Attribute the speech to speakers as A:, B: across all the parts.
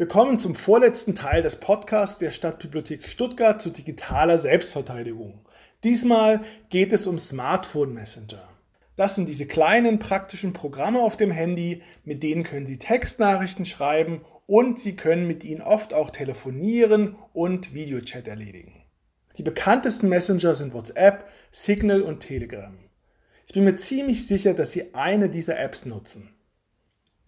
A: Willkommen zum vorletzten Teil des Podcasts der Stadtbibliothek Stuttgart zu digitaler Selbstverteidigung. Diesmal geht es um Smartphone Messenger. Das sind diese kleinen praktischen Programme auf dem Handy, mit denen können Sie Textnachrichten schreiben und Sie können mit ihnen oft auch telefonieren und Videochat erledigen. Die bekanntesten Messenger sind WhatsApp, Signal und Telegram. Ich bin mir ziemlich sicher, dass Sie eine dieser Apps nutzen.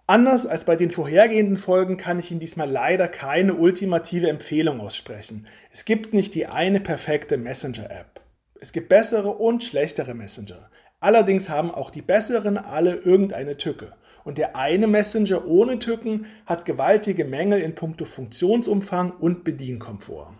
A: Anders als bei den vorhergehenden Folgen kann ich Ihnen diesmal leider keine ultimative Empfehlung aussprechen. Es gibt nicht die eine perfekte Messenger-App. Es gibt bessere und schlechtere Messenger. Allerdings haben auch die besseren alle irgendeine Tücke. Und der eine Messenger ohne Tücken hat gewaltige Mängel in puncto Funktionsumfang und Bedienkomfort.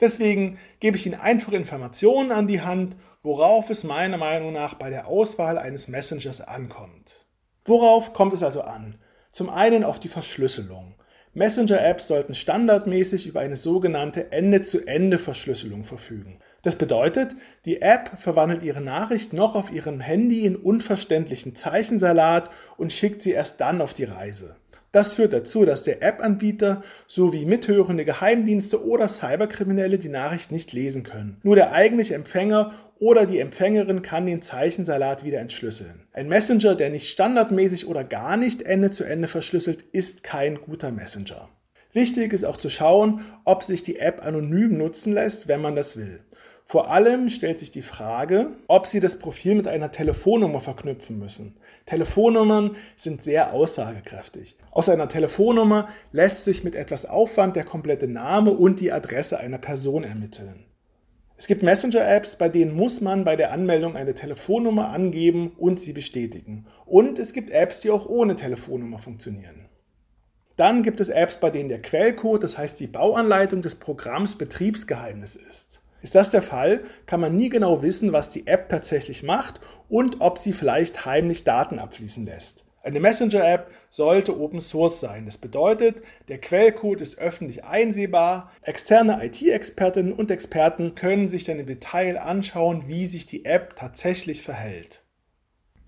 A: Deswegen gebe ich Ihnen einfache Informationen an die Hand, worauf es meiner Meinung nach bei der Auswahl eines Messengers ankommt. Worauf kommt es also an? Zum einen auf die Verschlüsselung. Messenger-Apps sollten standardmäßig über eine sogenannte Ende-zu-Ende-Verschlüsselung verfügen. Das bedeutet, die App verwandelt ihre Nachricht noch auf ihrem Handy in unverständlichen Zeichensalat und schickt sie erst dann auf die Reise. Das führt dazu, dass der App-Anbieter sowie mithörende Geheimdienste oder Cyberkriminelle die Nachricht nicht lesen können. Nur der eigentliche Empfänger oder die Empfängerin kann den Zeichensalat wieder entschlüsseln. Ein Messenger, der nicht standardmäßig oder gar nicht Ende zu Ende verschlüsselt, ist kein guter Messenger. Wichtig ist auch zu schauen, ob sich die App anonym nutzen lässt, wenn man das will. Vor allem stellt sich die Frage, ob Sie das Profil mit einer Telefonnummer verknüpfen müssen. Telefonnummern sind sehr aussagekräftig. Aus einer Telefonnummer lässt sich mit etwas Aufwand der komplette Name und die Adresse einer Person ermitteln. Es gibt Messenger-Apps, bei denen muss man bei der Anmeldung eine Telefonnummer angeben und sie bestätigen. Und es gibt Apps, die auch ohne Telefonnummer funktionieren. Dann gibt es Apps, bei denen der Quellcode, das heißt die Bauanleitung des Programms Betriebsgeheimnis ist. Ist das der Fall, kann man nie genau wissen, was die App tatsächlich macht und ob sie vielleicht heimlich Daten abfließen lässt. Eine Messenger-App sollte Open Source sein. Das bedeutet, der Quellcode ist öffentlich einsehbar. Externe IT-Expertinnen und Experten können sich dann im Detail anschauen, wie sich die App tatsächlich verhält.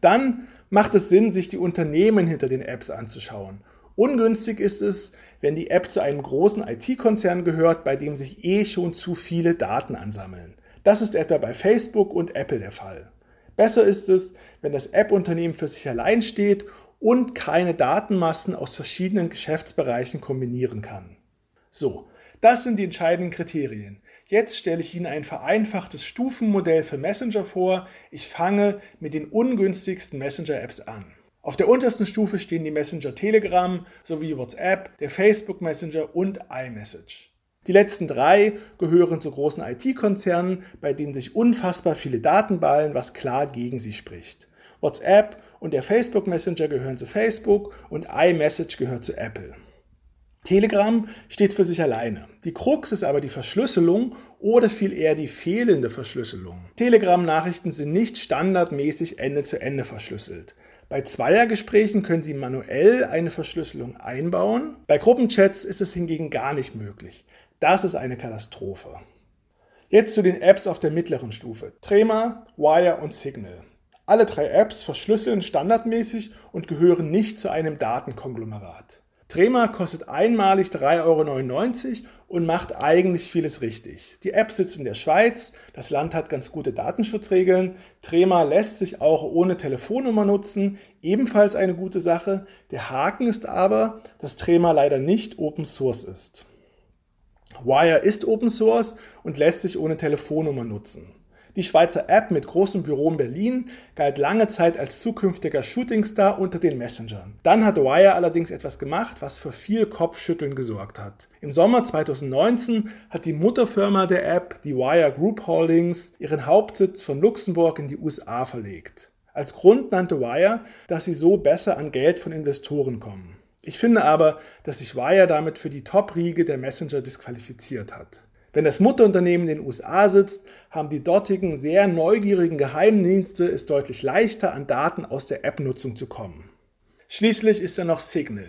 A: Dann macht es Sinn, sich die Unternehmen hinter den Apps anzuschauen. Ungünstig ist es, wenn die App zu einem großen IT-Konzern gehört, bei dem sich eh schon zu viele Daten ansammeln. Das ist etwa bei Facebook und Apple der Fall. Besser ist es, wenn das App-Unternehmen für sich allein steht und keine Datenmassen aus verschiedenen Geschäftsbereichen kombinieren kann. So, das sind die entscheidenden Kriterien. Jetzt stelle ich Ihnen ein vereinfachtes Stufenmodell für Messenger vor. Ich fange mit den ungünstigsten Messenger-Apps an. Auf der untersten Stufe stehen die Messenger Telegram sowie WhatsApp, der Facebook Messenger und iMessage. Die letzten drei gehören zu großen IT-Konzernen, bei denen sich unfassbar viele Daten ballen, was klar gegen sie spricht. WhatsApp und der Facebook Messenger gehören zu Facebook und iMessage gehört zu Apple. Telegram steht für sich alleine. Die Krux ist aber die Verschlüsselung oder viel eher die fehlende Verschlüsselung. Telegram-Nachrichten sind nicht standardmäßig Ende zu Ende verschlüsselt. Bei Zweiergesprächen können Sie manuell eine Verschlüsselung einbauen. Bei Gruppenchats ist es hingegen gar nicht möglich. Das ist eine Katastrophe. Jetzt zu den Apps auf der mittleren Stufe. Trema, Wire und Signal. Alle drei Apps verschlüsseln standardmäßig und gehören nicht zu einem Datenkonglomerat. Trema kostet einmalig 3,99 Euro und macht eigentlich vieles richtig. Die App sitzt in der Schweiz, das Land hat ganz gute Datenschutzregeln. Trema lässt sich auch ohne Telefonnummer nutzen, ebenfalls eine gute Sache. Der Haken ist aber, dass Trema leider nicht Open Source ist. Wire ist Open Source und lässt sich ohne Telefonnummer nutzen. Die Schweizer App mit großem Büro in Berlin galt lange Zeit als zukünftiger Shootingstar unter den Messengern. Dann hat Wire allerdings etwas gemacht, was für viel Kopfschütteln gesorgt hat. Im Sommer 2019 hat die Mutterfirma der App, die Wire Group Holdings, ihren Hauptsitz von Luxemburg in die USA verlegt. Als Grund nannte Wire, dass sie so besser an Geld von Investoren kommen. Ich finde aber, dass sich Wire damit für die Top-Riege der Messenger disqualifiziert hat. Wenn das Mutterunternehmen in den USA sitzt, haben die dortigen sehr neugierigen Geheimdienste es deutlich leichter, an Daten aus der App-Nutzung zu kommen. Schließlich ist da noch Signal.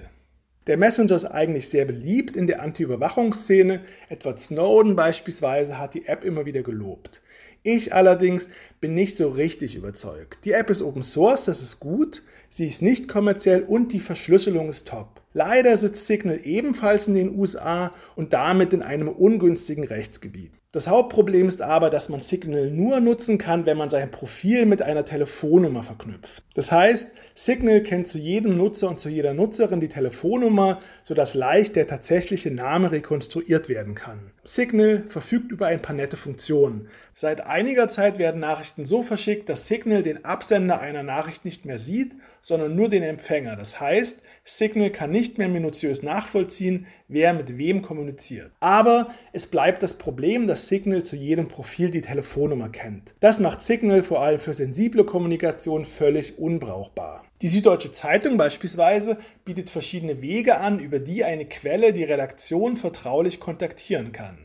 A: Der Messenger ist eigentlich sehr beliebt in der Anti-Überwachungsszene. Edward Snowden beispielsweise hat die App immer wieder gelobt. Ich allerdings bin nicht so richtig überzeugt. Die App ist Open Source, das ist gut. Sie ist nicht kommerziell und die Verschlüsselung ist top. Leider sitzt Signal ebenfalls in den USA und damit in einem ungünstigen Rechtsgebiet. Das Hauptproblem ist aber, dass man Signal nur nutzen kann, wenn man sein Profil mit einer Telefonnummer verknüpft. Das heißt, Signal kennt zu jedem Nutzer und zu jeder Nutzerin die Telefonnummer, sodass leicht der tatsächliche Name rekonstruiert werden kann. Signal verfügt über ein paar nette Funktionen. Seit einiger Zeit werden Nachrichten so verschickt, dass Signal den Absender einer Nachricht nicht mehr sieht, sondern nur den Empfänger. Das heißt, Signal kann nicht mehr minutiös nachvollziehen, wer mit wem kommuniziert. Aber es bleibt das Problem, dass Signal zu jedem Profil die Telefonnummer kennt. Das macht Signal vor allem für sensible Kommunikation völlig unbrauchbar. Die Süddeutsche Zeitung beispielsweise bietet verschiedene Wege an, über die eine Quelle die Redaktion vertraulich kontaktieren kann.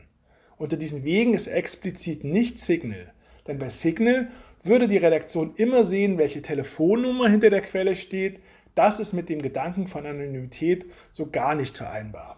A: Unter diesen Wegen ist explizit nicht Signal, denn bei Signal würde die Redaktion immer sehen, welche Telefonnummer hinter der Quelle steht, das ist mit dem Gedanken von Anonymität so gar nicht vereinbar.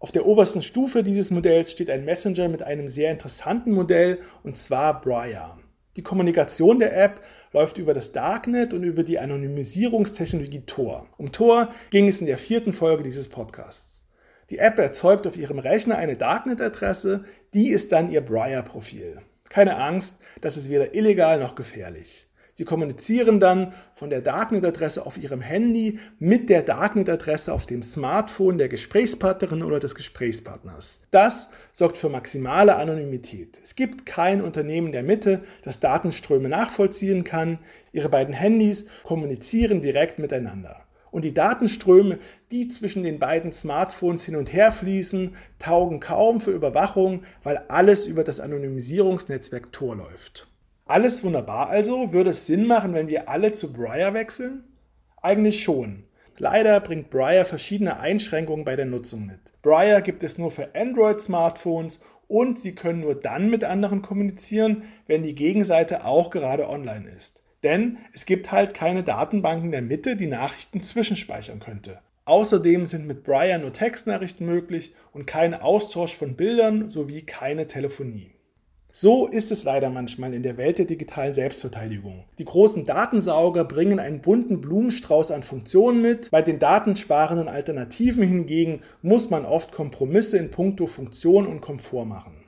A: Auf der obersten Stufe dieses Modells steht ein Messenger mit einem sehr interessanten Modell und zwar Briar. Die Kommunikation der App läuft über das Darknet und über die Anonymisierungstechnologie Tor. Um Tor ging es in der vierten Folge dieses Podcasts. Die App erzeugt auf ihrem Rechner eine Darknet-Adresse, die ist dann ihr Briar-Profil. Keine Angst, das ist weder illegal noch gefährlich. Sie kommunizieren dann von der Darknet-Adresse auf Ihrem Handy mit der Darknet-Adresse auf dem Smartphone der Gesprächspartnerin oder des Gesprächspartners. Das sorgt für maximale Anonymität. Es gibt kein Unternehmen der Mitte, das Datenströme nachvollziehen kann. Ihre beiden Handys kommunizieren direkt miteinander. Und die Datenströme, die zwischen den beiden Smartphones hin und her fließen, taugen kaum für Überwachung, weil alles über das Anonymisierungsnetzwerk Tor läuft. Alles wunderbar also. Würde es Sinn machen, wenn wir alle zu Briar wechseln? Eigentlich schon. Leider bringt Briar verschiedene Einschränkungen bei der Nutzung mit. Briar gibt es nur für Android-Smartphones und Sie können nur dann mit anderen kommunizieren, wenn die Gegenseite auch gerade online ist. Denn es gibt halt keine Datenbanken der Mitte, die Nachrichten zwischenspeichern könnte. Außerdem sind mit Briar nur Textnachrichten möglich und kein Austausch von Bildern sowie keine Telefonie. So ist es leider manchmal in der Welt der digitalen Selbstverteidigung. Die großen Datensauger bringen einen bunten Blumenstrauß an Funktionen mit. Bei den datensparenden Alternativen hingegen muss man oft Kompromisse in puncto Funktion und Komfort machen.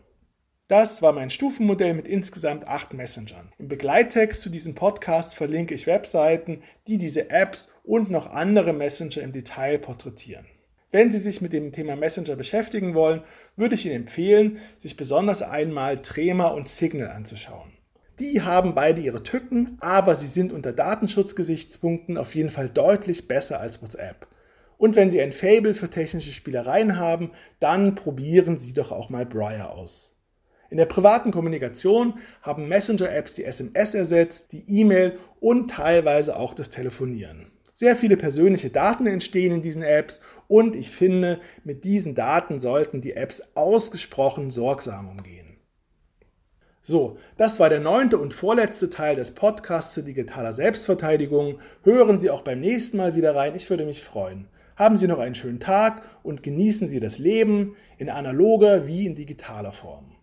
A: Das war mein Stufenmodell mit insgesamt acht Messengern. Im Begleittext zu diesem Podcast verlinke ich Webseiten, die diese Apps und noch andere Messenger im Detail porträtieren. Wenn Sie sich mit dem Thema Messenger beschäftigen wollen, würde ich Ihnen empfehlen, sich besonders einmal Trema und Signal anzuschauen. Die haben beide ihre Tücken, aber sie sind unter Datenschutzgesichtspunkten auf jeden Fall deutlich besser als WhatsApp. Und wenn Sie ein Fable für technische Spielereien haben, dann probieren Sie doch auch mal Briar aus. In der privaten Kommunikation haben Messenger-Apps die SMS ersetzt, die E-Mail und teilweise auch das Telefonieren. Sehr viele persönliche Daten entstehen in diesen Apps und ich finde, mit diesen Daten sollten die Apps ausgesprochen sorgsam umgehen. So, das war der neunte und vorletzte Teil des Podcasts zu digitaler Selbstverteidigung. Hören Sie auch beim nächsten Mal wieder rein, ich würde mich freuen. Haben Sie noch einen schönen Tag und genießen Sie das Leben in analoger wie in digitaler Form.